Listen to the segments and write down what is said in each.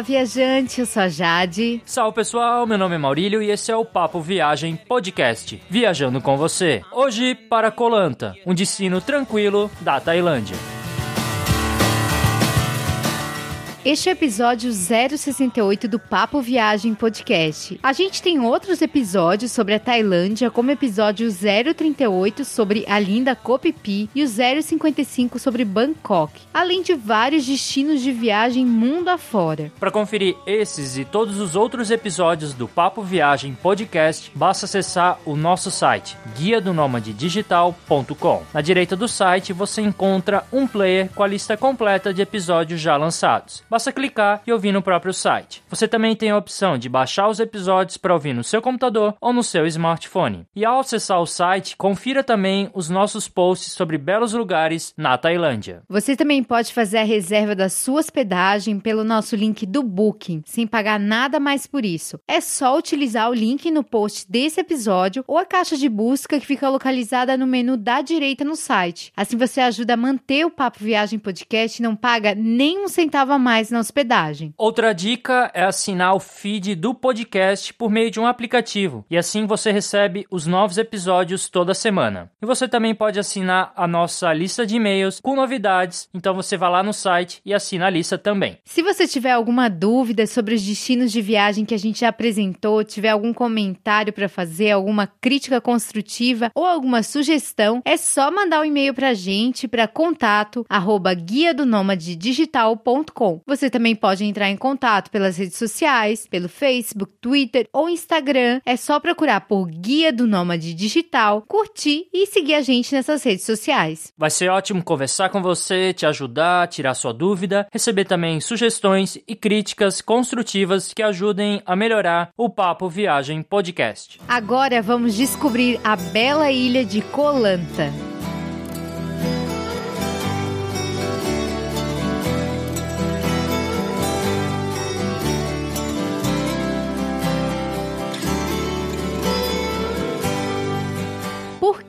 Viajante, eu sou a Jade. Salve pessoal, meu nome é Maurílio e esse é o Papo Viagem Podcast, viajando com você. Hoje para Colanta, um destino tranquilo da Tailândia. Este é o episódio 068 do Papo Viagem Podcast. A gente tem outros episódios sobre a Tailândia, como o episódio 038 sobre a linda Koh Phi e o 055 sobre Bangkok, além de vários destinos de viagem mundo afora. Para conferir esses e todos os outros episódios do Papo Viagem Podcast, basta acessar o nosso site, guia do digital.com. Na direita do site você encontra um player com a lista completa de episódios já lançados clicar e ouvir no próprio site. Você também tem a opção de baixar os episódios para ouvir no seu computador ou no seu smartphone. E ao acessar o site, confira também os nossos posts sobre belos lugares na Tailândia. Você também pode fazer a reserva da sua hospedagem pelo nosso link do Booking, sem pagar nada mais por isso. É só utilizar o link no post desse episódio ou a caixa de busca que fica localizada no menu da direita no site. Assim você ajuda a manter o Papo Viagem Podcast e não paga nem um centavo a mais na hospedagem. Outra dica é assinar o feed do podcast por meio de um aplicativo e assim você recebe os novos episódios toda semana. E você também pode assinar a nossa lista de e-mails com novidades, então você vai lá no site e assina a lista também. Se você tiver alguma dúvida sobre os destinos de viagem que a gente já apresentou, tiver algum comentário para fazer, alguma crítica construtiva ou alguma sugestão, é só mandar um e-mail para a gente para contato arroba guia do digital.com. Você também pode entrar em contato pelas redes sociais, pelo Facebook, Twitter ou Instagram. É só procurar por Guia do Nômade Digital, curtir e seguir a gente nessas redes sociais. Vai ser ótimo conversar com você, te ajudar, tirar sua dúvida, receber também sugestões e críticas construtivas que ajudem a melhorar o Papo Viagem Podcast. Agora vamos descobrir a bela ilha de Colanta.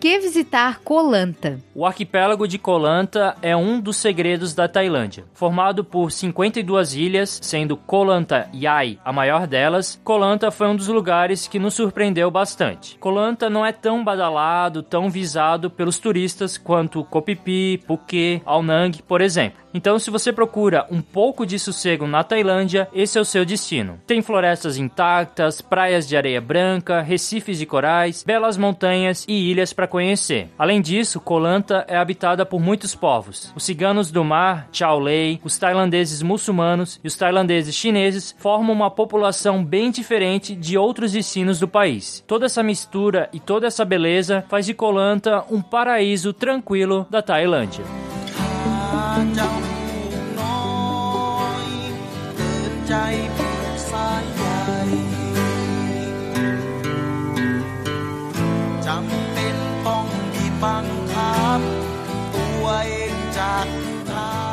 Que visitar Kolanta? O arquipélago de Kolanta é um dos segredos da Tailândia. Formado por 52 ilhas, sendo Kolanta Yai a maior delas, Kolanta foi um dos lugares que nos surpreendeu bastante. Kolanta não é tão badalado, tão visado pelos turistas quanto Koh Phi Phi, Phuket, Ao Nang, por exemplo. Então, se você procura um pouco de sossego na Tailândia, esse é o seu destino. Tem florestas intactas, praias de areia branca, recifes de corais, belas montanhas e ilhas para conhecer. Além disso, Koh Lanta é habitada por muitos povos. Os ciganos do mar, Chao Lei, os tailandeses muçulmanos e os tailandeses chineses formam uma população bem diferente de outros destinos do país. Toda essa mistura e toda essa beleza faz de Koh Lanta um paraíso tranquilo da Tailândia. ใจผูกสายใยจำเป็นต้องมีบังคับตัวเองจากทาง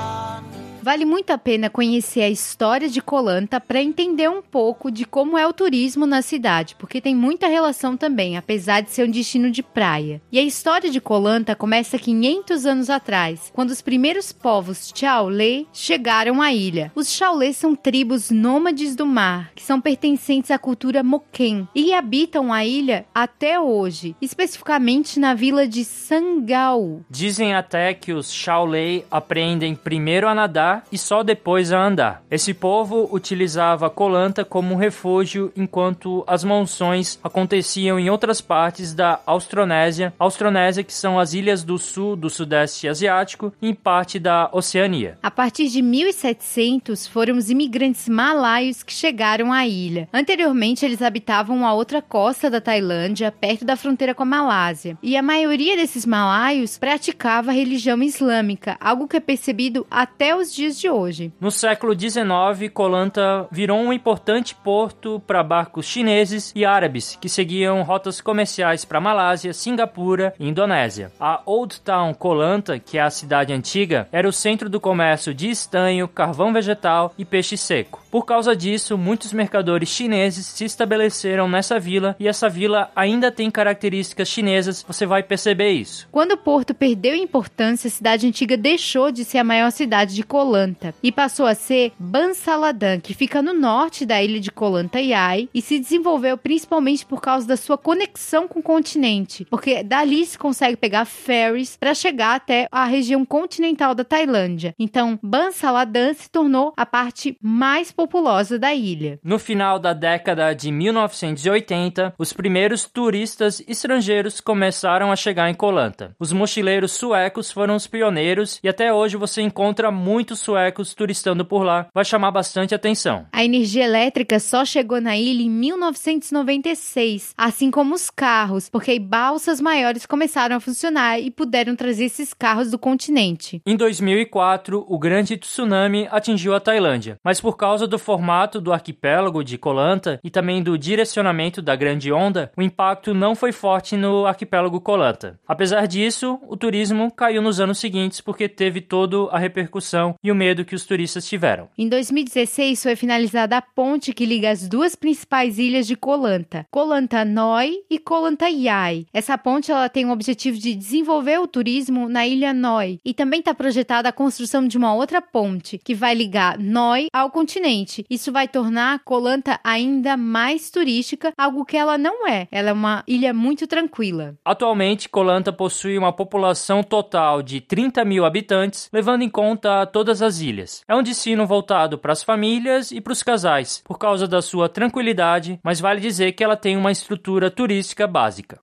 Vale muito a pena conhecer a história de Colanta para entender um pouco de como é o turismo na cidade, porque tem muita relação também, apesar de ser um destino de praia. E a história de Colanta começa 500 anos atrás, quando os primeiros povos Chaolé chegaram à ilha. Os Chaolé são tribos nômades do mar, que são pertencentes à cultura Moken e habitam a ilha até hoje, especificamente na vila de Sangau. Dizem até que os Chaolé aprendem primeiro a nadar e só depois a andar. Esse povo utilizava Colanta como refúgio enquanto as monções aconteciam em outras partes da Austronésia, Austronésia que são as ilhas do sul do sudeste asiático e parte da Oceania. A partir de 1700 foram os imigrantes malaios que chegaram à ilha. Anteriormente eles habitavam a outra costa da Tailândia, perto da fronteira com a Malásia. E a maioria desses malaios praticava a religião islâmica, algo que é percebido até os dias dias de hoje. No século XIX, Kolanta virou um importante porto para barcos chineses e árabes que seguiam rotas comerciais para Malásia, Singapura e Indonésia. A Old Town Kolanta, que é a cidade antiga, era o centro do comércio de estanho, carvão vegetal e peixe seco. Por causa disso, muitos mercadores chineses se estabeleceram nessa vila e essa vila ainda tem características chinesas, você vai perceber isso. Quando o porto perdeu importância, a cidade antiga deixou de ser a maior cidade de Kolanta Colanta e passou a ser Bansaladan, que fica no norte da ilha de Colanta Yai e se desenvolveu principalmente por causa da sua conexão com o continente, porque dali se consegue pegar ferries para chegar até a região continental da Tailândia. Então, Bansaladan se tornou a parte mais populosa da ilha. No final da década de 1980, os primeiros turistas estrangeiros começaram a chegar em Colanta. Os mochileiros suecos foram os pioneiros e até hoje você encontra muitos suecos turistando por lá. Vai chamar bastante atenção. A energia elétrica só chegou na ilha em 1996, assim como os carros, porque balsas maiores começaram a funcionar e puderam trazer esses carros do continente. Em 2004, o grande tsunami atingiu a Tailândia, mas por causa do formato do arquipélago de Koh Lanta e também do direcionamento da grande onda, o impacto não foi forte no arquipélago Koh Lanta. Apesar disso, o turismo caiu nos anos seguintes porque teve toda a repercussão e o medo que os turistas tiveram. Em 2016 foi finalizada a ponte que liga as duas principais ilhas de Koh Lanta, Koh Lanta Noi e Koh Lanta Yai. Essa ponte ela tem o objetivo de desenvolver o turismo na ilha Noi e também está projetada a construção de uma outra ponte que vai ligar Noi ao continente. Isso vai tornar Koh Lanta ainda mais turística, algo que ela não é. Ela é uma ilha muito tranquila. Atualmente, Koh Lanta possui uma população total de 30 mil habitantes, levando em conta todas as ilhas. É um destino voltado para as famílias e para os casais, por causa da sua tranquilidade, mas vale dizer que ela tem uma estrutura turística básica.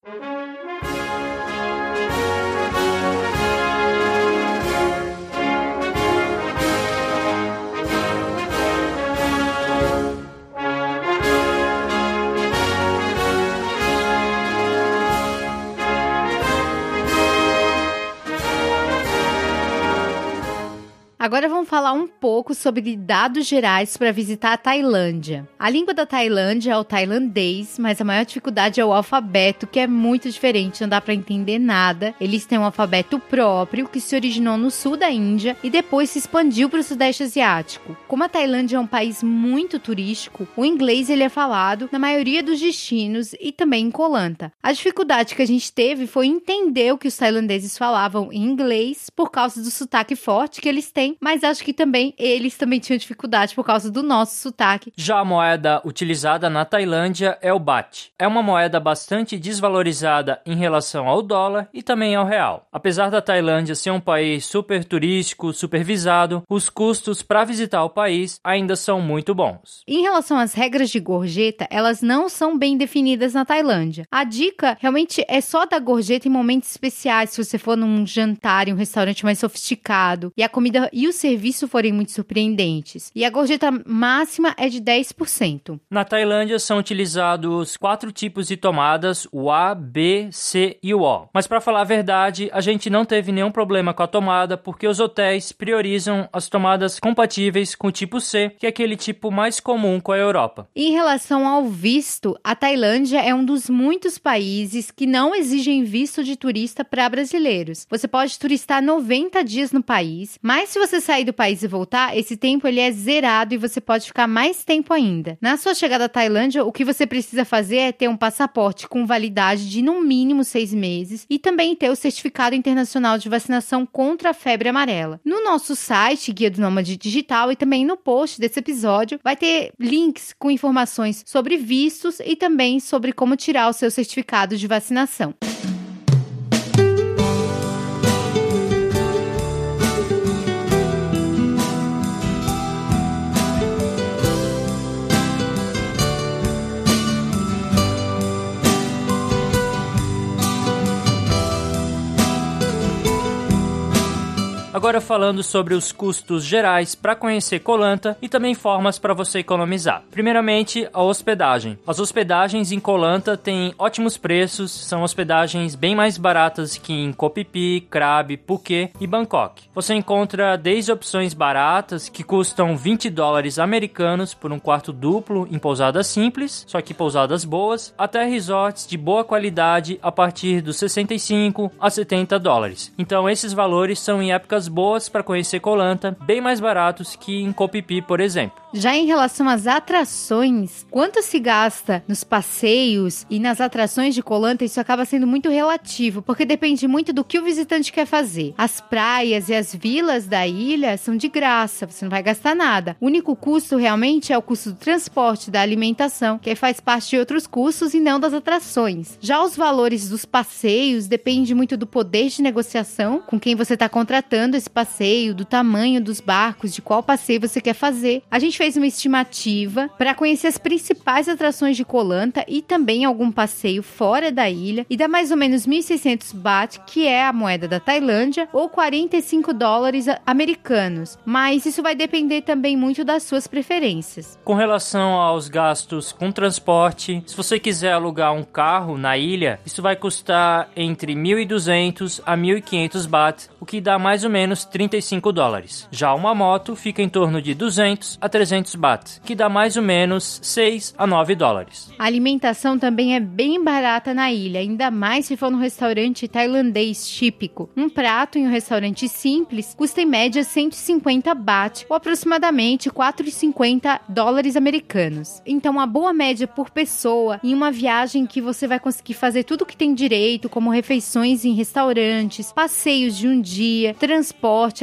Agora vamos falar um pouco sobre dados gerais para visitar a Tailândia. A língua da Tailândia é o tailandês, mas a maior dificuldade é o alfabeto, que é muito diferente, não dá para entender nada. Eles têm um alfabeto próprio que se originou no sul da Índia e depois se expandiu para o sudeste asiático. Como a Tailândia é um país muito turístico, o inglês ele é falado na maioria dos destinos e também em Koh Lanta. A dificuldade que a gente teve foi entender o que os tailandeses falavam em inglês por causa do sotaque forte que eles têm mas acho que também eles também tinham dificuldade por causa do nosso sotaque. Já a moeda utilizada na Tailândia é o baht. É uma moeda bastante desvalorizada em relação ao dólar e também ao real. Apesar da Tailândia ser um país super turístico, supervisado, os custos para visitar o país ainda são muito bons. Em relação às regras de gorjeta, elas não são bem definidas na Tailândia. A dica realmente é só dar gorjeta em momentos especiais, se você for num jantar em um restaurante mais sofisticado e a comida e o serviço forem muito surpreendentes. E a gorjeta máxima é de 10%. Na Tailândia são utilizados quatro tipos de tomadas, o A, B, C e o O. Mas para falar a verdade, a gente não teve nenhum problema com a tomada porque os hotéis priorizam as tomadas compatíveis com o tipo C, que é aquele tipo mais comum com a Europa. Em relação ao visto, a Tailândia é um dos muitos países que não exigem visto de turista para brasileiros. Você pode turistar 90 dias no país, mas se você sair do país e voltar, esse tempo ele é zerado e você pode ficar mais tempo ainda. Na sua chegada à Tailândia, o que você precisa fazer é ter um passaporte com validade de no mínimo seis meses e também ter o certificado internacional de vacinação contra a febre amarela. No nosso site, Guia do Nômade Digital, e também no post desse episódio, vai ter links com informações sobre vistos e também sobre como tirar o seu certificado de vacinação. Agora falando sobre os custos gerais para conhecer Colanta e também formas para você economizar. Primeiramente, a hospedagem. As hospedagens em Colanta têm ótimos preços, são hospedagens bem mais baratas que em Kopipi, Krabi, Phuket e Bangkok. Você encontra desde opções baratas que custam 20 dólares americanos por um quarto duplo em pousadas simples, só que pousadas boas, até resorts de boa qualidade a partir dos 65 a 70 dólares. Então esses valores são em épocas boas para conhecer Colanta, bem mais baratos que em Copipi, por exemplo. Já em relação às atrações, quanto se gasta nos passeios e nas atrações de Colanta, isso acaba sendo muito relativo, porque depende muito do que o visitante quer fazer. As praias e as vilas da ilha são de graça, você não vai gastar nada. O único custo realmente é o custo do transporte, da alimentação, que faz parte de outros custos e não das atrações. Já os valores dos passeios depende muito do poder de negociação com quem você está contratando esse passeio, do tamanho dos barcos, de qual passeio você quer fazer. A gente fez uma estimativa para conhecer as principais atrações de Colanta e também algum passeio fora da ilha e dá mais ou menos 1.600 baht, que é a moeda da Tailândia, ou 45 dólares americanos. Mas isso vai depender também muito das suas preferências. Com relação aos gastos com transporte, se você quiser alugar um carro na ilha, isso vai custar entre 1.200 a 1.500 baht, o que dá mais ou menos 35 dólares. Já uma moto fica em torno de 200 a 300 300 baht, que dá mais ou menos 6 a 9 dólares. A alimentação também é bem barata na ilha, ainda mais se for num restaurante tailandês típico. Um prato em um restaurante simples custa em média 150 baht, ou aproximadamente 4,50 dólares americanos. Então, uma boa média por pessoa em uma viagem que você vai conseguir fazer tudo que tem direito, como refeições em restaurantes, passeios de um dia, transporte,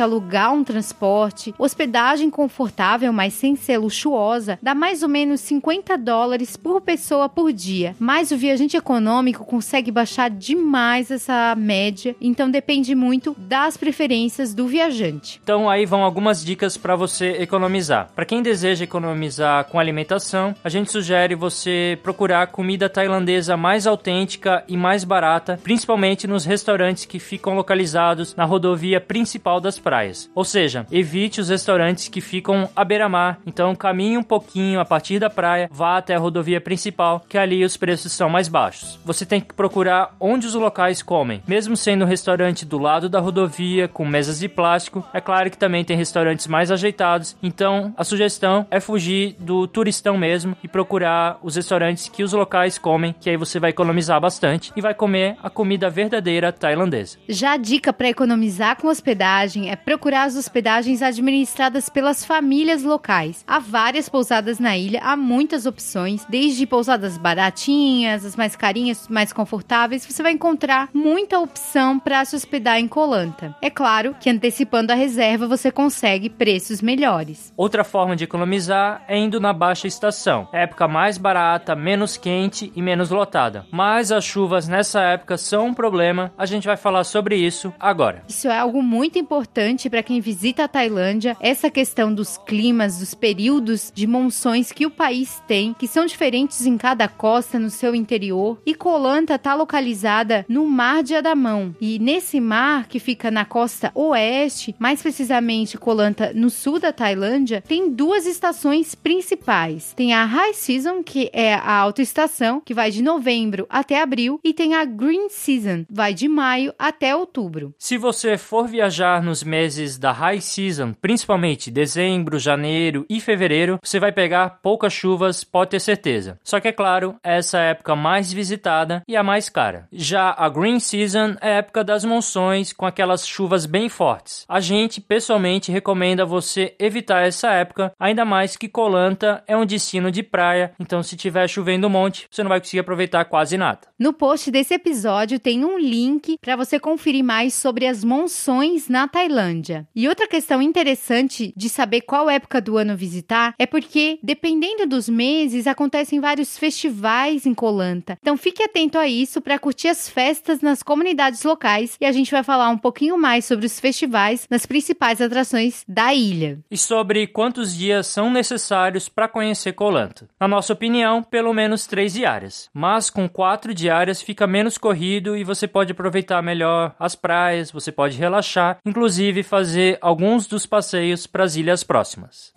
alugar um transporte, hospedagem confortável, mas sem ser luxuosa, dá mais ou menos 50 dólares por pessoa por dia. Mas o viajante econômico consegue baixar demais essa média, então depende muito das preferências do viajante. Então aí vão algumas dicas para você economizar. Para quem deseja economizar com alimentação, a gente sugere você procurar comida tailandesa mais autêntica e mais barata, principalmente nos restaurantes que ficam localizados na rodovia principal das praias. Ou seja, evite os restaurantes que ficam à beira-mar então caminhe um pouquinho a partir da praia, vá até a rodovia principal, que ali os preços são mais baixos. Você tem que procurar onde os locais comem, mesmo sendo um restaurante do lado da rodovia com mesas de plástico. É claro que também tem restaurantes mais ajeitados, então a sugestão é fugir do turistão mesmo e procurar os restaurantes que os locais comem, que aí você vai economizar bastante e vai comer a comida verdadeira tailandesa. Já dica para economizar com hospedagem é procurar as hospedagens administradas pelas famílias locais. Há várias pousadas na ilha, há muitas opções, desde pousadas baratinhas, as mais carinhas, mais confortáveis. Você vai encontrar muita opção para se hospedar em Colanta. É claro que antecipando a reserva você consegue preços melhores. Outra forma de economizar é indo na baixa estação, época mais barata, menos quente e menos lotada. Mas as chuvas nessa época são um problema. A gente vai falar sobre isso agora. Isso é algo muito importante para quem visita a Tailândia. Essa questão dos climas, dos períodos de monções que o país tem, que são diferentes em cada costa no seu interior. E Colanta está localizada no Mar de Adamão. E nesse mar, que fica na costa oeste, mais precisamente Colanta no sul da Tailândia, tem duas estações principais. Tem a High Season, que é a alta estação, que vai de novembro até abril, e tem a Green Season, vai de maio até outubro. Se você for viajar nos meses da High Season, principalmente dezembro, janeiro e fevereiro, você vai pegar poucas chuvas, pode ter certeza. Só que é claro, essa é a época mais visitada e a mais cara. Já a Green Season é a época das monções com aquelas chuvas bem fortes. A gente pessoalmente recomenda você evitar essa época, ainda mais que Colanta é um destino de praia, então se tiver chovendo um monte, você não vai conseguir aproveitar quase nada. No post desse episódio tem um link para você conferir mais sobre as monções na Tailândia. E outra questão interessante de saber qual época do ano visitar é porque, dependendo dos meses, acontecem vários festivais em Colanta. Então fique atento a isso para curtir as festas nas comunidades locais e a gente vai falar um pouquinho mais sobre os festivais nas principais atrações da ilha. E sobre quantos dias são necessários para conhecer Colanta. Na nossa opinião, pelo menos três diárias. Mas com quatro diárias fica menos corrido e você pode aproveitar melhor as praias, você pode relaxar, inclusive fazer alguns dos passeios para as ilhas próximas.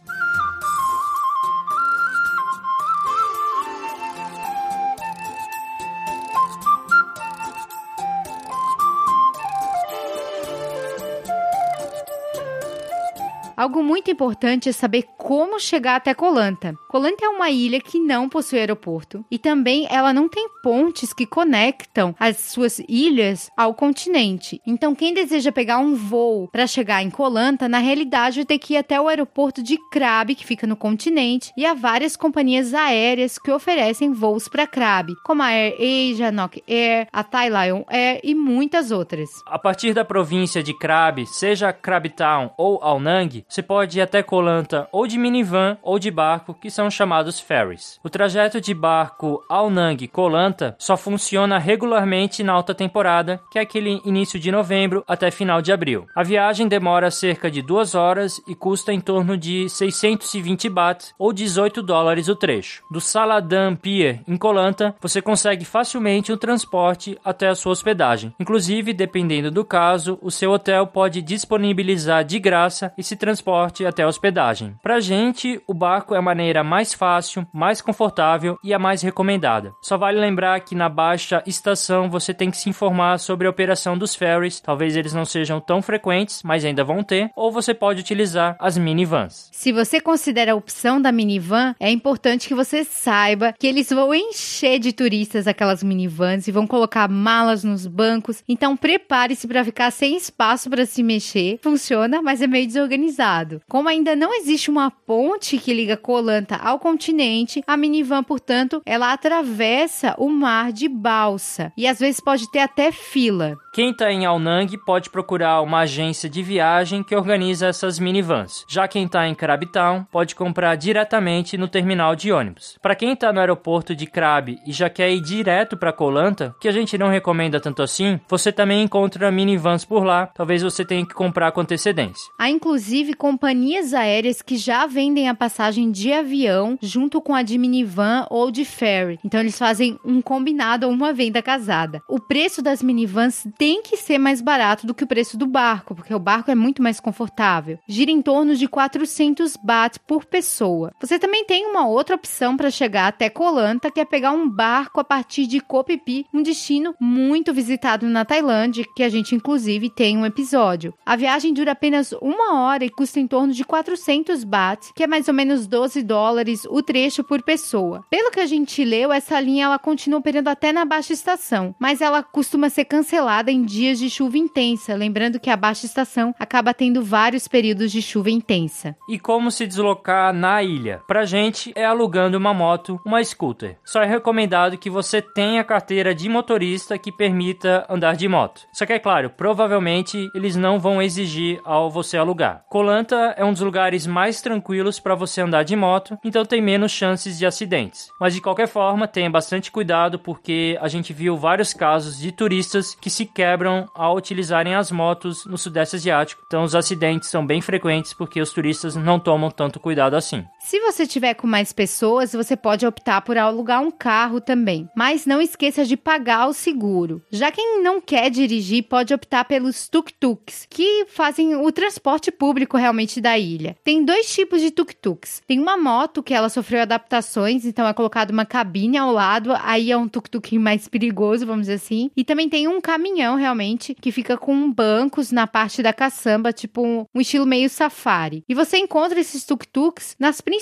Algo muito importante é saber como chegar até Colanta. Colanta é uma ilha que não possui aeroporto e também ela não tem pontes que conectam as suas ilhas ao continente. Então, quem deseja pegar um voo para chegar em Colanta, na realidade vai ter que ir até o aeroporto de Krabi, que fica no continente, e há várias companhias aéreas que oferecem voos para Krabi, como a Air Asia, Nok Air, a Thai Lion Air e muitas outras. A partir da província de Krabi, seja Krabi Town ou Aonang, você pode ir até Colanta ou de minivan ou de barco, que são chamados ferries. O trajeto de barco Aonang-Colanta só funciona regularmente na alta temporada, que é aquele início de novembro até final de abril. A viagem demora cerca de duas horas e custa em torno de 620 baht ou 18 dólares o trecho. Do Saladam Pier, em Colanta, você consegue facilmente o um transporte até a sua hospedagem. Inclusive, dependendo do caso, o seu hotel pode disponibilizar de graça esse transporte até a hospedagem. Pra gente, o barco é a maneira mais fácil, mais confortável e a mais recomendada. Só vale lembrar que na baixa estação você tem que se informar sobre a operação dos ferries. Talvez eles não sejam tão frequentes, mas ainda vão ter. Ou você pode utilizar as minivans. Se você considera a opção da minivan, é importante que você saiba que eles vão encher de turistas aquelas minivans e vão colocar malas nos bancos. Então prepare-se para ficar sem espaço para se mexer. Funciona, mas é meio desorganizado. Como ainda não existe uma ponte que liga Colanta ao continente, a minivan, portanto, ela atravessa o mar de balsa e às vezes pode ter até fila. Quem está em Aonang pode procurar uma agência de viagem que organiza essas minivans. Já quem está em Town pode comprar diretamente no terminal de ônibus. Para quem está no aeroporto de Krabi e já quer ir direto para Colanta, que a gente não recomenda tanto assim, você também encontra minivans por lá. Talvez você tenha que comprar com antecedência. Há inclusive companhias aéreas que já vendem a passagem de avião junto com a de minivan ou de ferry. Então eles fazem um combinado ou uma venda casada. O preço das minivans tem que ser mais barato do que o preço do barco, porque o barco é muito mais confortável. Gira em torno de 400 baht por pessoa. Você também tem uma outra opção para chegar até Kolanta, que é pegar um barco a partir de Koh Phi Phi, um destino muito visitado na Tailândia, que a gente inclusive tem um episódio. A viagem dura apenas uma hora e custa em torno de 400 baht, que é mais ou menos 12 dólares o trecho por pessoa. Pelo que a gente leu, essa linha ela continua operando até na baixa estação, mas ela costuma ser cancelada em dias de chuva intensa, lembrando que a baixa estação acaba tendo vários períodos de chuva intensa. E como se deslocar na ilha? Pra gente é alugando uma moto, uma scooter. Só é recomendado que você tenha carteira de motorista que permita andar de moto. Só que é claro, provavelmente eles não vão exigir ao você alugar. Colanta é um dos lugares mais tranquilos para você andar de moto, então tem menos chances de acidentes. Mas de qualquer forma, tenha bastante cuidado porque a gente viu vários casos de turistas que se quebram ao utilizarem as motos no Sudeste Asiático. Então os acidentes são bem frequentes porque os turistas não tomam tanto cuidado assim. Se você tiver com mais pessoas, você pode optar por alugar um carro também, mas não esqueça de pagar o seguro. Já quem não quer dirigir pode optar pelos tuk-tuks, que fazem o transporte público realmente da ilha. Tem dois tipos de tuk-tuks. Tem uma moto que ela sofreu adaptações, então é colocado uma cabine ao lado, aí é um tuk-tuk mais perigoso, vamos dizer assim. E também tem um caminhão realmente que fica com bancos na parte da caçamba, tipo um, um estilo meio safari. E você encontra esses tuk-tuks nas principais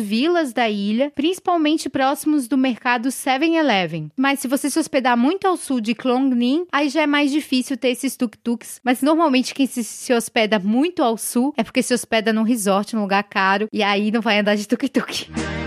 vilas da ilha, principalmente próximos do mercado 7-Eleven. Mas se você se hospedar muito ao sul de Klong Ning, aí já é mais difícil ter esses tuk-tuks. Mas normalmente quem se, se hospeda muito ao sul é porque se hospeda num resort, num lugar caro, e aí não vai andar de tuk-tuk.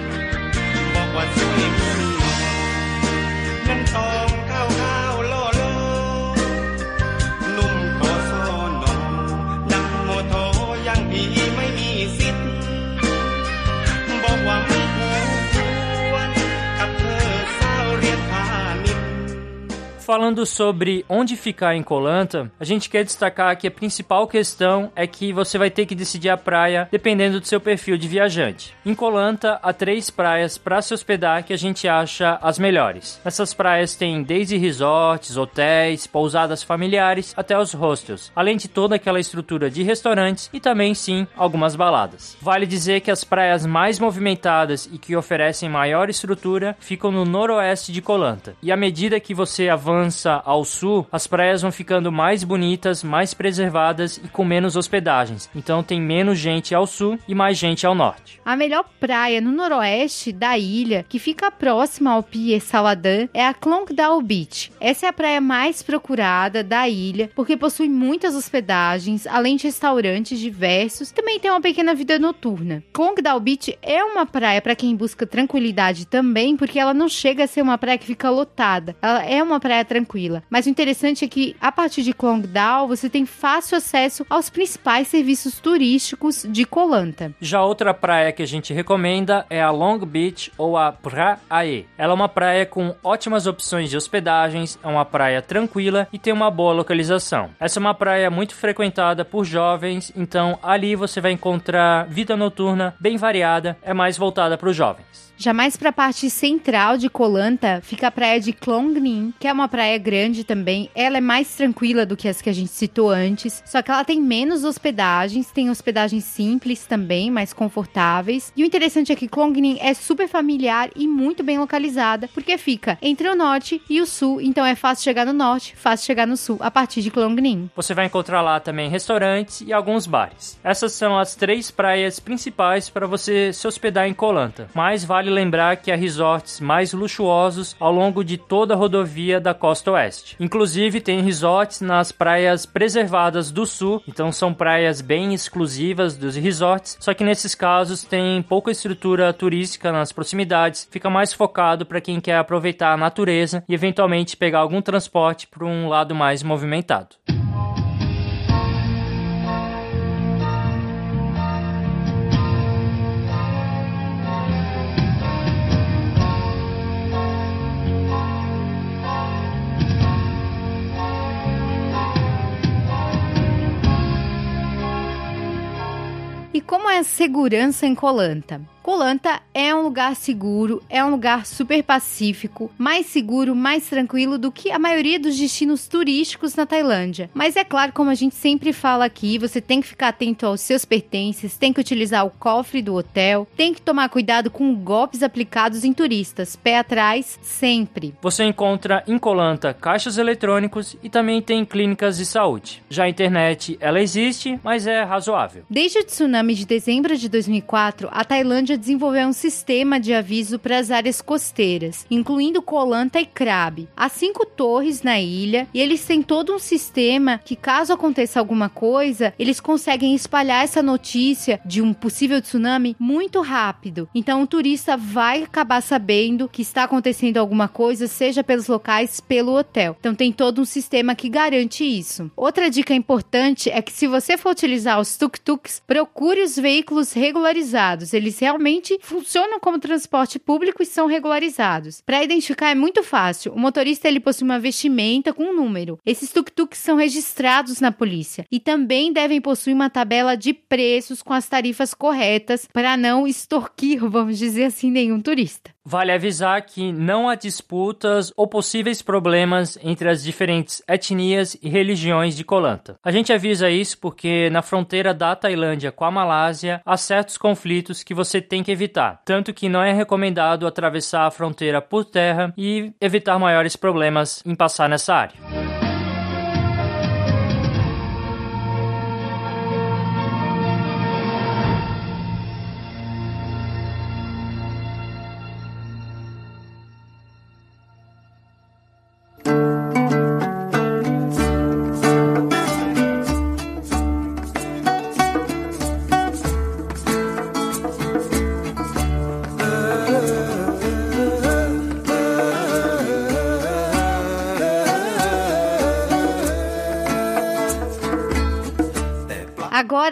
Falando sobre onde ficar em Colanta, a gente quer destacar que a principal questão é que você vai ter que decidir a praia dependendo do seu perfil de viajante. Em Colanta, há três praias para se hospedar que a gente acha as melhores. Essas praias têm desde resorts, hotéis, pousadas familiares até os hostels, além de toda aquela estrutura de restaurantes e também sim algumas baladas. Vale dizer que as praias mais movimentadas e que oferecem maior estrutura ficam no noroeste de Colanta. E à medida que você avança avança ao sul, as praias vão ficando mais bonitas, mais preservadas e com menos hospedagens. Então tem menos gente ao sul e mais gente ao norte. A melhor praia no noroeste da ilha, que fica próxima ao Pier Saladan, é a Klongdal Beach. Essa é a praia mais procurada da ilha, porque possui muitas hospedagens, além de restaurantes diversos. Também tem uma pequena vida noturna. Klongdal Beach é uma praia para quem busca tranquilidade também, porque ela não chega a ser uma praia que fica lotada. Ela é uma praia tranquila. Mas o interessante é que a partir de Klongdal você tem fácil acesso aos principais serviços turísticos de Koh Lanta. Já outra praia que a gente recomenda é a Long Beach ou a Praia. Ela é uma praia com ótimas opções de hospedagens, é uma praia tranquila e tem uma boa localização. Essa é uma praia muito frequentada por jovens, então ali você vai encontrar vida noturna bem variada, é mais voltada para os jovens. Já mais para a parte central de Colanta fica a praia de Klongning, que é uma praia grande também. Ela é mais tranquila do que as que a gente citou antes, só que ela tem menos hospedagens, tem hospedagens simples também, mais confortáveis. E o interessante é que Klongning é super familiar e muito bem localizada, porque fica entre o norte e o sul, então é fácil chegar no norte, fácil chegar no sul a partir de Klongning. Você vai encontrar lá também restaurantes e alguns bares. Essas são as três praias principais para você se hospedar em Colanta. Mas vale lembrar que há resorts mais luxuosos ao longo de toda a rodovia da costa oeste. Inclusive, tem resorts nas praias preservadas do sul, então são praias bem exclusivas dos resorts, só que nesses casos tem pouca estrutura turística nas proximidades, fica mais focado para quem quer aproveitar a natureza e eventualmente pegar algum transporte para um lado mais movimentado. E como é a segurança em Colanta? Colanta é um lugar seguro, é um lugar super pacífico, mais seguro, mais tranquilo do que a maioria dos destinos turísticos na Tailândia. Mas é claro, como a gente sempre fala aqui, você tem que ficar atento aos seus pertences, tem que utilizar o cofre do hotel, tem que tomar cuidado com golpes aplicados em turistas, pé atrás sempre. Você encontra em Colanta caixas eletrônicos e também tem clínicas de saúde. Já a internet, ela existe, mas é razoável. Desde o tsunami de dezembro de 2004, a Tailândia desenvolveu um sistema de aviso para as áreas costeiras, incluindo Colanta e Krabi. Há cinco torres na ilha e eles têm todo um sistema que, caso aconteça alguma coisa, eles conseguem espalhar essa notícia de um possível tsunami muito rápido. Então o turista vai acabar sabendo que está acontecendo alguma coisa, seja pelos locais, pelo hotel. Então tem todo um sistema que garante isso. Outra dica importante é que se você for utilizar os tuk-tuks, procure os veículos regularizados. Eles realmente realmente funcionam como transporte público e são regularizados. Para identificar é muito fácil. O motorista ele possui uma vestimenta com um número. Esses tuk-tuks são registrados na polícia e também devem possuir uma tabela de preços com as tarifas corretas para não extorquir, vamos dizer assim, nenhum turista. Vale avisar que não há disputas ou possíveis problemas entre as diferentes etnias e religiões de Kolanta. A gente avisa isso porque na fronteira da Tailândia com a Malásia há certos conflitos que você tem que evitar, tanto que não é recomendado atravessar a fronteira por terra e evitar maiores problemas em passar nessa área.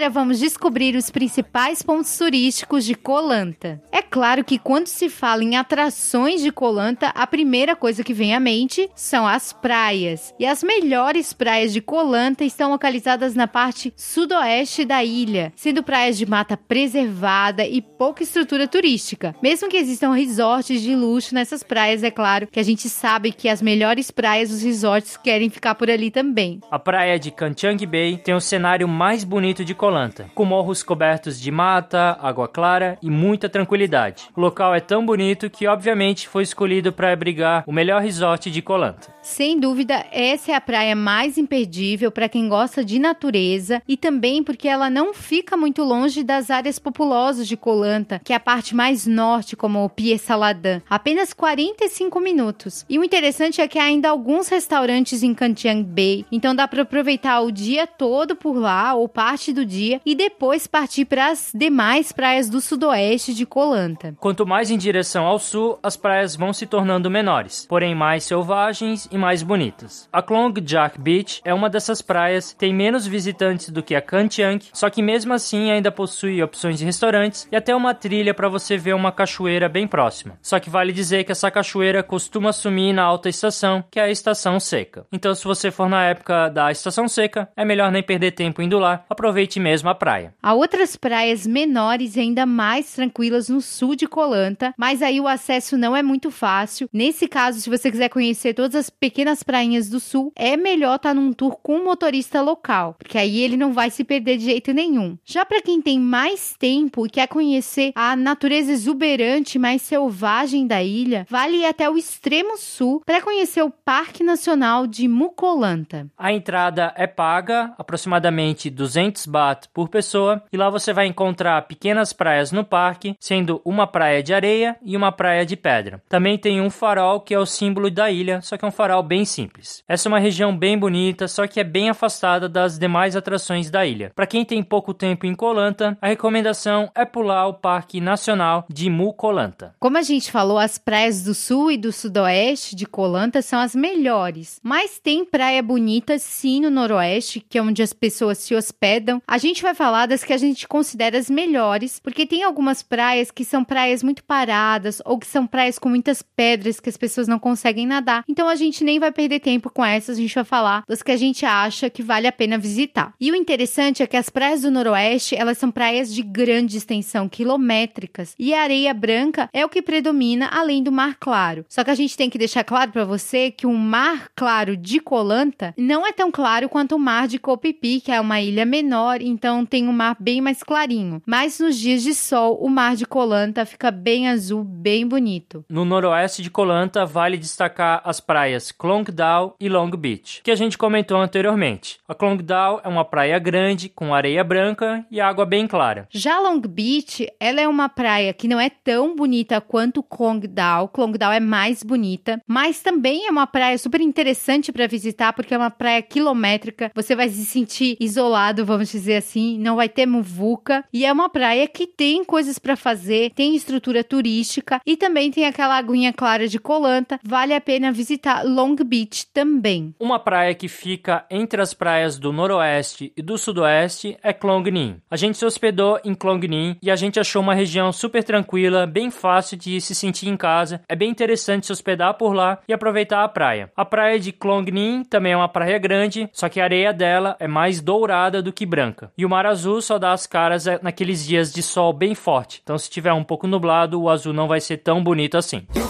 Agora vamos descobrir os principais pontos turísticos de Colanta. É claro que quando se fala em atrações de Colanta, a primeira coisa que vem à mente são as praias. E as melhores praias de Colanta estão localizadas na parte sudoeste da ilha, sendo praias de mata preservada e pouca estrutura turística. Mesmo que existam resorts de luxo nessas praias, é claro que a gente sabe que as melhores praias dos resorts querem ficar por ali também. A praia de Kanchang Bay tem o cenário mais bonito de Colanta, com morros cobertos de mata, água clara e muita tranquilidade. O local é tão bonito que, obviamente, foi escolhido para abrigar o melhor resort de Colanta. Sem dúvida, essa é a praia mais imperdível para quem gosta de natureza e também porque ela não fica muito longe das áreas populosas de Colanta, que é a parte mais norte, como o Pie Saladã, apenas 45 minutos. E o interessante é que há ainda alguns restaurantes em Cantiang Bay, então dá para aproveitar o dia todo por lá ou parte do dia e depois partir para as demais praias do sudoeste de Colanta. Quanto mais em direção ao sul, as praias vão se tornando menores, porém mais selvagens e mais bonitas. A Klong Jack Beach é uma dessas praias, tem menos visitantes do que a Kan Chiang, só que mesmo assim ainda possui opções de restaurantes e até uma trilha para você ver uma cachoeira bem próxima. Só que vale dizer que essa cachoeira costuma sumir na alta estação, que é a estação seca. Então, se você for na época da estação seca, é melhor nem perder tempo indo lá, aproveite mesmo a praia. Há outras praias menores e ainda mais tranquilas no sul de Colanta, mas aí o acesso não é muito fácil. Nesse caso, se você quiser conhecer todas as pequenas prainhas do sul, é melhor estar tá num tour com um motorista local, porque aí ele não vai se perder de jeito nenhum. Já para quem tem mais tempo e quer conhecer a natureza exuberante, mais selvagem da ilha, vale ir até o extremo sul para conhecer o Parque Nacional de Mukolanta. A entrada é paga, aproximadamente 200 baht por pessoa, e lá você vai encontrar pequenas praias no parque, sendo uma praia de areia e uma praia de pedra. Também tem um farol que é o símbolo da ilha, só que é um farol bem simples. Essa é uma região bem bonita, só que é bem afastada das demais atrações da ilha. Para quem tem pouco tempo em Colanta, a recomendação é pular o Parque Nacional de Mukolanta. Como a gente falou, as praias do sul e do sudoeste de Colanta são as melhores, mas tem praia bonita sim no noroeste, que é onde as pessoas se hospedam. A gente vai falar das que a gente considera as melhores, porque tem algumas praias que são praias muito paradas ou que são praias com muitas pedras que as pessoas não conseguem nadar. Então a gente nem vai perder tempo com essas, a gente vai falar das que a gente acha que vale a pena visitar. E o interessante é que as praias do Noroeste, elas são praias de grande extensão, quilométricas, e a areia branca é o que predomina além do mar claro. Só que a gente tem que deixar claro para você que o mar claro de Colanta não é tão claro quanto o mar de Copipi, que é uma ilha menor, então tem um mar bem mais clarinho. Mas nos dias de sol, o mar de Colanta fica bem azul, bem bonito. No noroeste de Colanta, vale destacar as praias Klongdao e Long Beach, que a gente comentou anteriormente. A Klongdao é uma praia grande, com areia branca e água bem clara. Já Long Beach, ela é uma praia que não é tão bonita quanto Klongdao. Klongdao é mais bonita, mas também é uma praia super interessante para visitar porque é uma praia quilométrica. Você vai se sentir isolado, vamos dizer assim, não vai ter muvuca e é uma praia que tem coisas para fazer, tem estrutura turística e também tem aquela aguinha clara de Colanta. Vale a pena visitar Long Beach também. Uma praia que fica entre as praias do noroeste e do sudoeste é Klong Ning. A gente se hospedou em Klong Ning e a gente achou uma região super tranquila, bem fácil de se sentir em casa. É bem interessante se hospedar por lá e aproveitar a praia. A praia de Klong Ning também é uma praia grande, só que a areia dela é mais dourada do que branca. E o mar azul só dá as caras é, naqueles dias de sol bem forte. Então se tiver um pouco nublado, o azul não vai ser tão bonito assim. You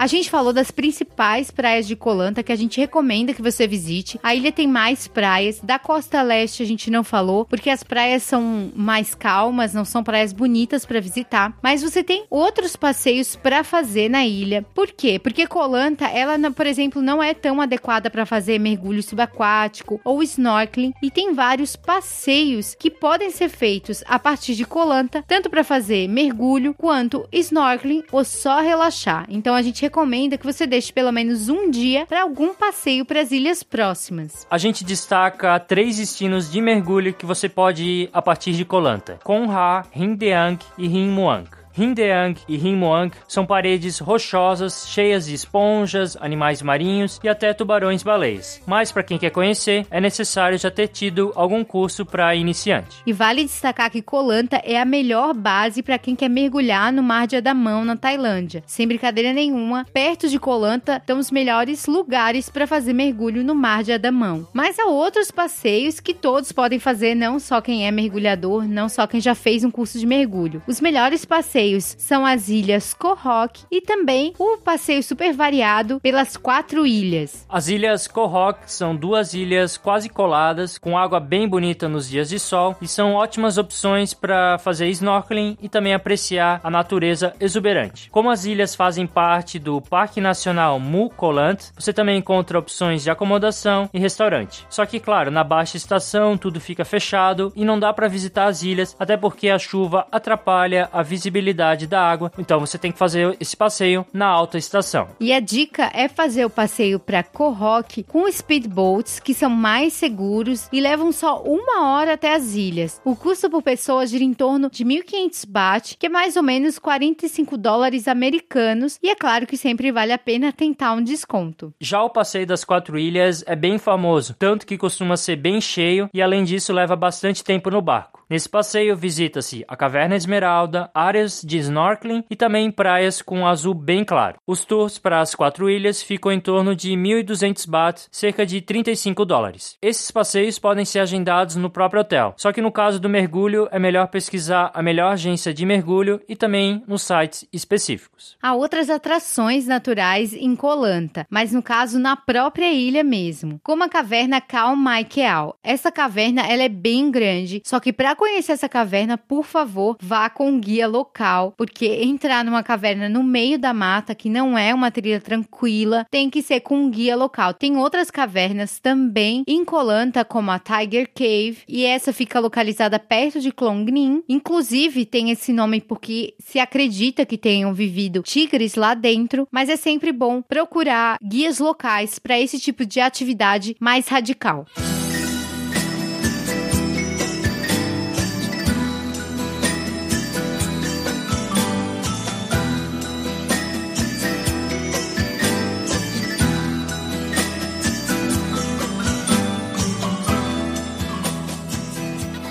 A gente falou das principais praias de Colanta que a gente recomenda que você visite. A ilha tem mais praias. Da costa leste a gente não falou, porque as praias são mais calmas, não são praias bonitas para visitar. Mas você tem outros passeios para fazer na ilha. Por quê? Porque Colanta, ela, por exemplo, não é tão adequada para fazer mergulho subaquático ou snorkeling. E tem vários passeios que podem ser feitos a partir de Colanta, tanto para fazer mergulho quanto snorkeling ou só relaxar. Então a gente recomenda que você deixe pelo menos um dia para algum passeio para as ilhas próximas. A gente destaca três destinos de mergulho que você pode ir a partir de Koh Lanta: Konra, Hindeang e Rim Muang. Hindeang e Hinmuang são paredes rochosas, cheias de esponjas, animais marinhos e até tubarões-baleias. Mas para quem quer conhecer, é necessário já ter tido algum curso para iniciante. E vale destacar que Kolanta é a melhor base para quem quer mergulhar no Mar de Adamão, na Tailândia. Sem brincadeira nenhuma, perto de Kolanta estão os melhores lugares para fazer mergulho no Mar de Adamão. Mas há outros passeios que todos podem fazer, não só quem é mergulhador, não só quem já fez um curso de mergulho. Os melhores passeios são as ilhas Kohok e também o passeio super variado pelas quatro ilhas. As ilhas Kohok são duas ilhas quase coladas, com água bem bonita nos dias de sol e são ótimas opções para fazer snorkeling e também apreciar a natureza exuberante. Como as ilhas fazem parte do Parque Nacional Mukolant, você também encontra opções de acomodação e restaurante. Só que, claro, na baixa estação tudo fica fechado e não dá para visitar as ilhas, até porque a chuva atrapalha a visibilidade da água. Então você tem que fazer esse passeio na alta estação. E a dica é fazer o passeio para Kohok com speedboats que são mais seguros e levam só uma hora até as ilhas. O custo por pessoa gira em torno de 1.500 baht, que é mais ou menos 45 dólares americanos. E é claro que sempre vale a pena tentar um desconto. Já o passeio das quatro ilhas é bem famoso, tanto que costuma ser bem cheio e além disso leva bastante tempo no barco. Nesse passeio visita-se a Caverna Esmeralda, áreas de snorkeling e também praias com azul bem claro. Os tours para as quatro ilhas ficam em torno de 1.200 baht, cerca de 35 dólares. Esses passeios podem ser agendados no próprio hotel, só que no caso do mergulho é melhor pesquisar a melhor agência de mergulho e também nos sites específicos. Há outras atrações naturais em Colanta, mas no caso na própria ilha mesmo, como a caverna Khao Keal. Essa caverna ela é bem grande, só que para conhecer essa caverna, por favor, vá com um guia local, porque entrar numa caverna no meio da mata, que não é uma trilha tranquila, tem que ser com um guia local. Tem outras cavernas também em Colanta, como a Tiger Cave, e essa fica localizada perto de Klongnin. Inclusive, tem esse nome porque se acredita que tenham vivido tigres lá dentro, mas é sempre bom procurar guias locais para esse tipo de atividade mais radical.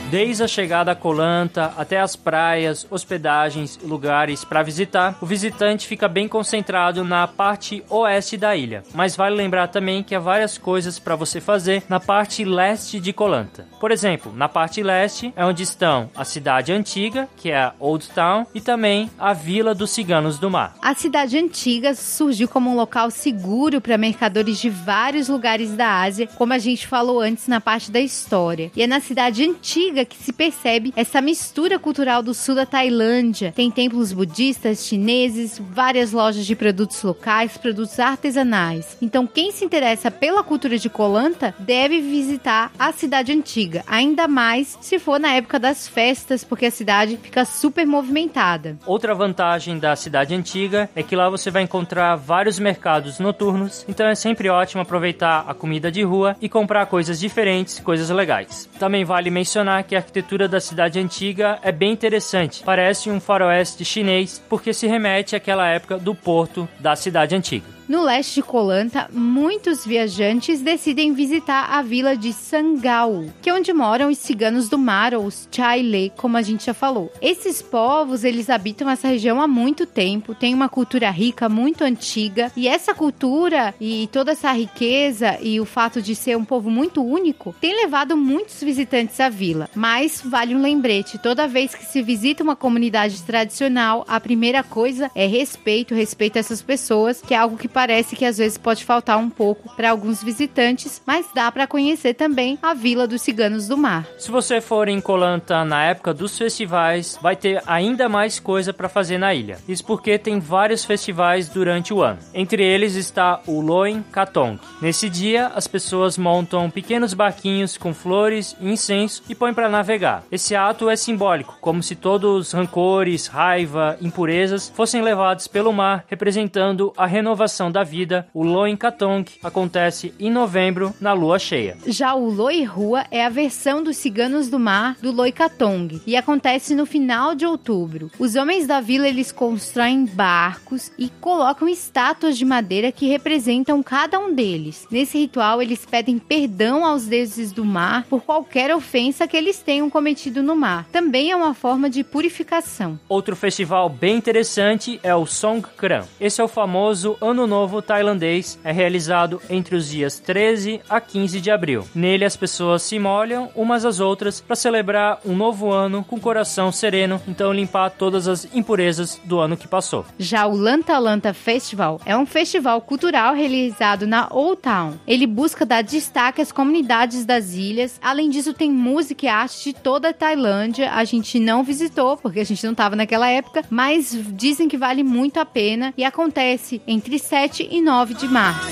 Desde a chegada a Colanta até as praias, hospedagens e lugares para visitar, o visitante fica bem concentrado na parte oeste da ilha. Mas vale lembrar também que há várias coisas para você fazer na parte leste de Colanta. Por exemplo, na parte leste é onde estão a cidade antiga, que é a Old Town, e também a Vila dos Ciganos do Mar. A cidade antiga surgiu como um local seguro para mercadores de vários lugares da Ásia, como a gente falou antes na parte da história. E é na cidade antiga que se percebe essa mistura cultural do sul da Tailândia. Tem templos budistas, chineses, várias lojas de produtos locais, produtos artesanais. Então, quem se interessa pela cultura de Kolanta deve visitar a cidade antiga, ainda mais se for na época das festas, porque a cidade fica super movimentada. Outra vantagem da cidade antiga é que lá você vai encontrar vários mercados noturnos, então é sempre ótimo aproveitar a comida de rua e comprar coisas diferentes, coisas legais. Também vale mencionar que a arquitetura da cidade antiga é bem interessante. Parece um faroeste chinês, porque se remete àquela época do porto da cidade antiga. No leste de Kolanta, muitos viajantes decidem visitar a vila de Sangau, que é onde moram os ciganos do mar, ou os Chaile, como a gente já falou. Esses povos, eles habitam essa região há muito tempo, têm uma cultura rica, muito antiga, e essa cultura e toda essa riqueza e o fato de ser um povo muito único tem levado muitos visitantes à vila. Mas vale um lembrete, toda vez que se visita uma comunidade tradicional, a primeira coisa é respeito, respeito a essas pessoas, que é algo que parece que às vezes pode faltar um pouco para alguns visitantes, mas dá para conhecer também a Vila dos Ciganos do Mar. Se você for em Colanta na época dos festivais, vai ter ainda mais coisa para fazer na ilha. Isso porque tem vários festivais durante o ano. Entre eles está o Loen Katong. Nesse dia, as pessoas montam pequenos barquinhos com flores incenso e põem para navegar. Esse ato é simbólico, como se todos os rancores, raiva, impurezas fossem levados pelo mar, representando a renovação celebração da vida, o Loin Katong, acontece em novembro, na lua cheia. Já o Loi Rua é a versão dos Ciganos do Mar do Loi Katong e acontece no final de outubro. Os homens da vila eles constroem barcos e colocam estátuas de madeira que representam cada um deles. Nesse ritual, eles pedem perdão aos deuses do mar por qualquer ofensa que eles tenham cometido no mar. Também é uma forma de purificação. Outro festival bem interessante é o Songkran. Esse é o famoso Ano Novo tailandês, é realizado entre os dias 13 a 15 de abril. Nele as pessoas se molham umas às outras para celebrar um novo ano com coração sereno, então limpar todas as impurezas do ano que passou. Já o Lanta Lanta Festival é um festival cultural realizado na Old Town. Ele busca dar destaque às comunidades das ilhas. Além disso, tem música e arte de toda a Tailândia. A gente não visitou porque a gente não estava naquela época, mas dizem que vale muito a pena e acontece entre 7 e 9 de março.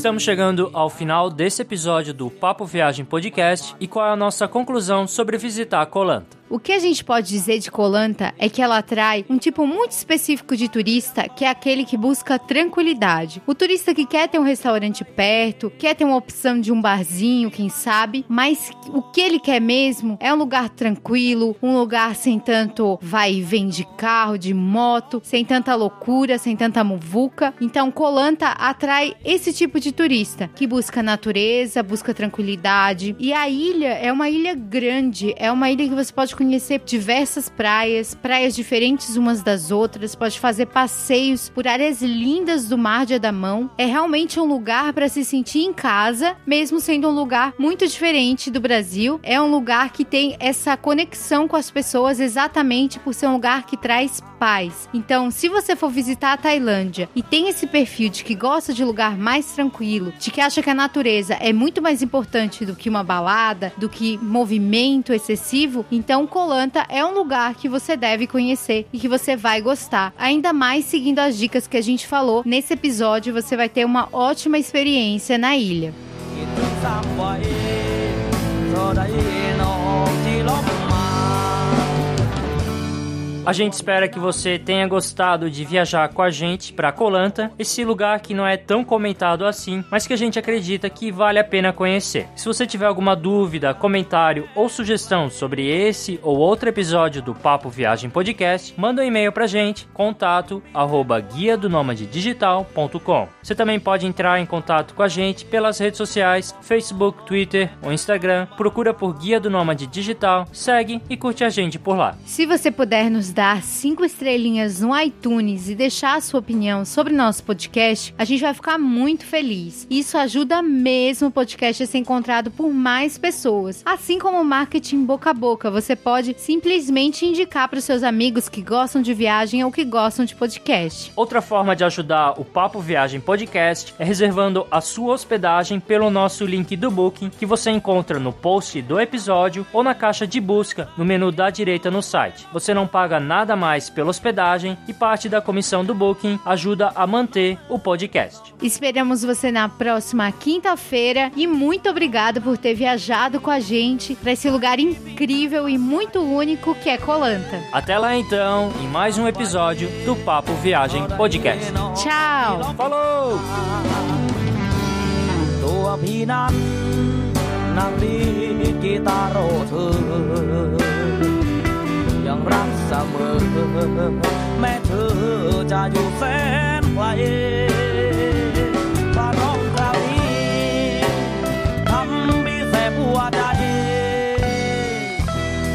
Estamos chegando ao final desse episódio do Papo Viagem Podcast e qual é a nossa conclusão sobre visitar a Colanta? O que a gente pode dizer de Colanta é que ela atrai um tipo muito específico de turista, que é aquele que busca tranquilidade. O turista que quer ter um restaurante perto, quer ter uma opção de um barzinho, quem sabe, mas o que ele quer mesmo é um lugar tranquilo, um lugar sem tanto vai e vem de carro, de moto, sem tanta loucura, sem tanta muvuca. Então, Colanta atrai esse tipo de turista que busca natureza, busca tranquilidade. E a ilha é uma ilha grande, é uma ilha que você pode conhecer diversas praias, praias diferentes umas das outras, pode fazer passeios por áreas lindas do Mar de Adamão. É realmente um lugar para se sentir em casa, mesmo sendo um lugar muito diferente do Brasil. É um lugar que tem essa conexão com as pessoas exatamente por ser um lugar que traz paz. Então, se você for visitar a Tailândia e tem esse perfil de que gosta de lugar mais tranquilo, de que acha que a natureza é muito mais importante do que uma balada, do que movimento excessivo, então Colanta é um lugar que você deve conhecer e que você vai gostar. Ainda mais seguindo as dicas que a gente falou nesse episódio, você vai ter uma ótima experiência na ilha. A gente espera que você tenha gostado de viajar com a gente para Colanta, esse lugar que não é tão comentado assim, mas que a gente acredita que vale a pena conhecer. Se você tiver alguma dúvida, comentário ou sugestão sobre esse ou outro episódio do Papo Viagem Podcast, manda um e-mail pra gente, contato arroba guia do digital.com. Você também pode entrar em contato com a gente pelas redes sociais, Facebook, Twitter ou Instagram. Procura por Guia do Nômade Digital, segue e curte a gente por lá. Se você puder nos dar cinco estrelinhas no iTunes e deixar a sua opinião sobre nosso podcast, a gente vai ficar muito feliz. Isso ajuda mesmo o podcast a ser encontrado por mais pessoas. Assim como o marketing boca a boca, você pode simplesmente indicar para os seus amigos que gostam de viagem ou que gostam de podcast. Outra forma de ajudar o Papo Viagem Podcast é reservando a sua hospedagem pelo nosso link do Booking, que você encontra no post do episódio ou na caixa de busca no menu da direita no site. Você não paga nada mais pela hospedagem e parte da comissão do Booking ajuda a manter o podcast. Esperamos você na próxima quinta-feira e muito obrigado por ter viajado com a gente para esse lugar incrível e muito único que é Colanta. Até lá então, em mais um episódio do Papo Viagem Podcast. Tchau. Falou! ตัวพี่นั้นนักดีกีตาร์โรเธอยัง รักเสมอ แม้เธอจะอยู่แสนไกลถ้าน้องคราวนี้ทำบีแสบหัวใจ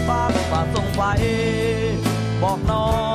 ฝากฝากส่งไป บอกน้อง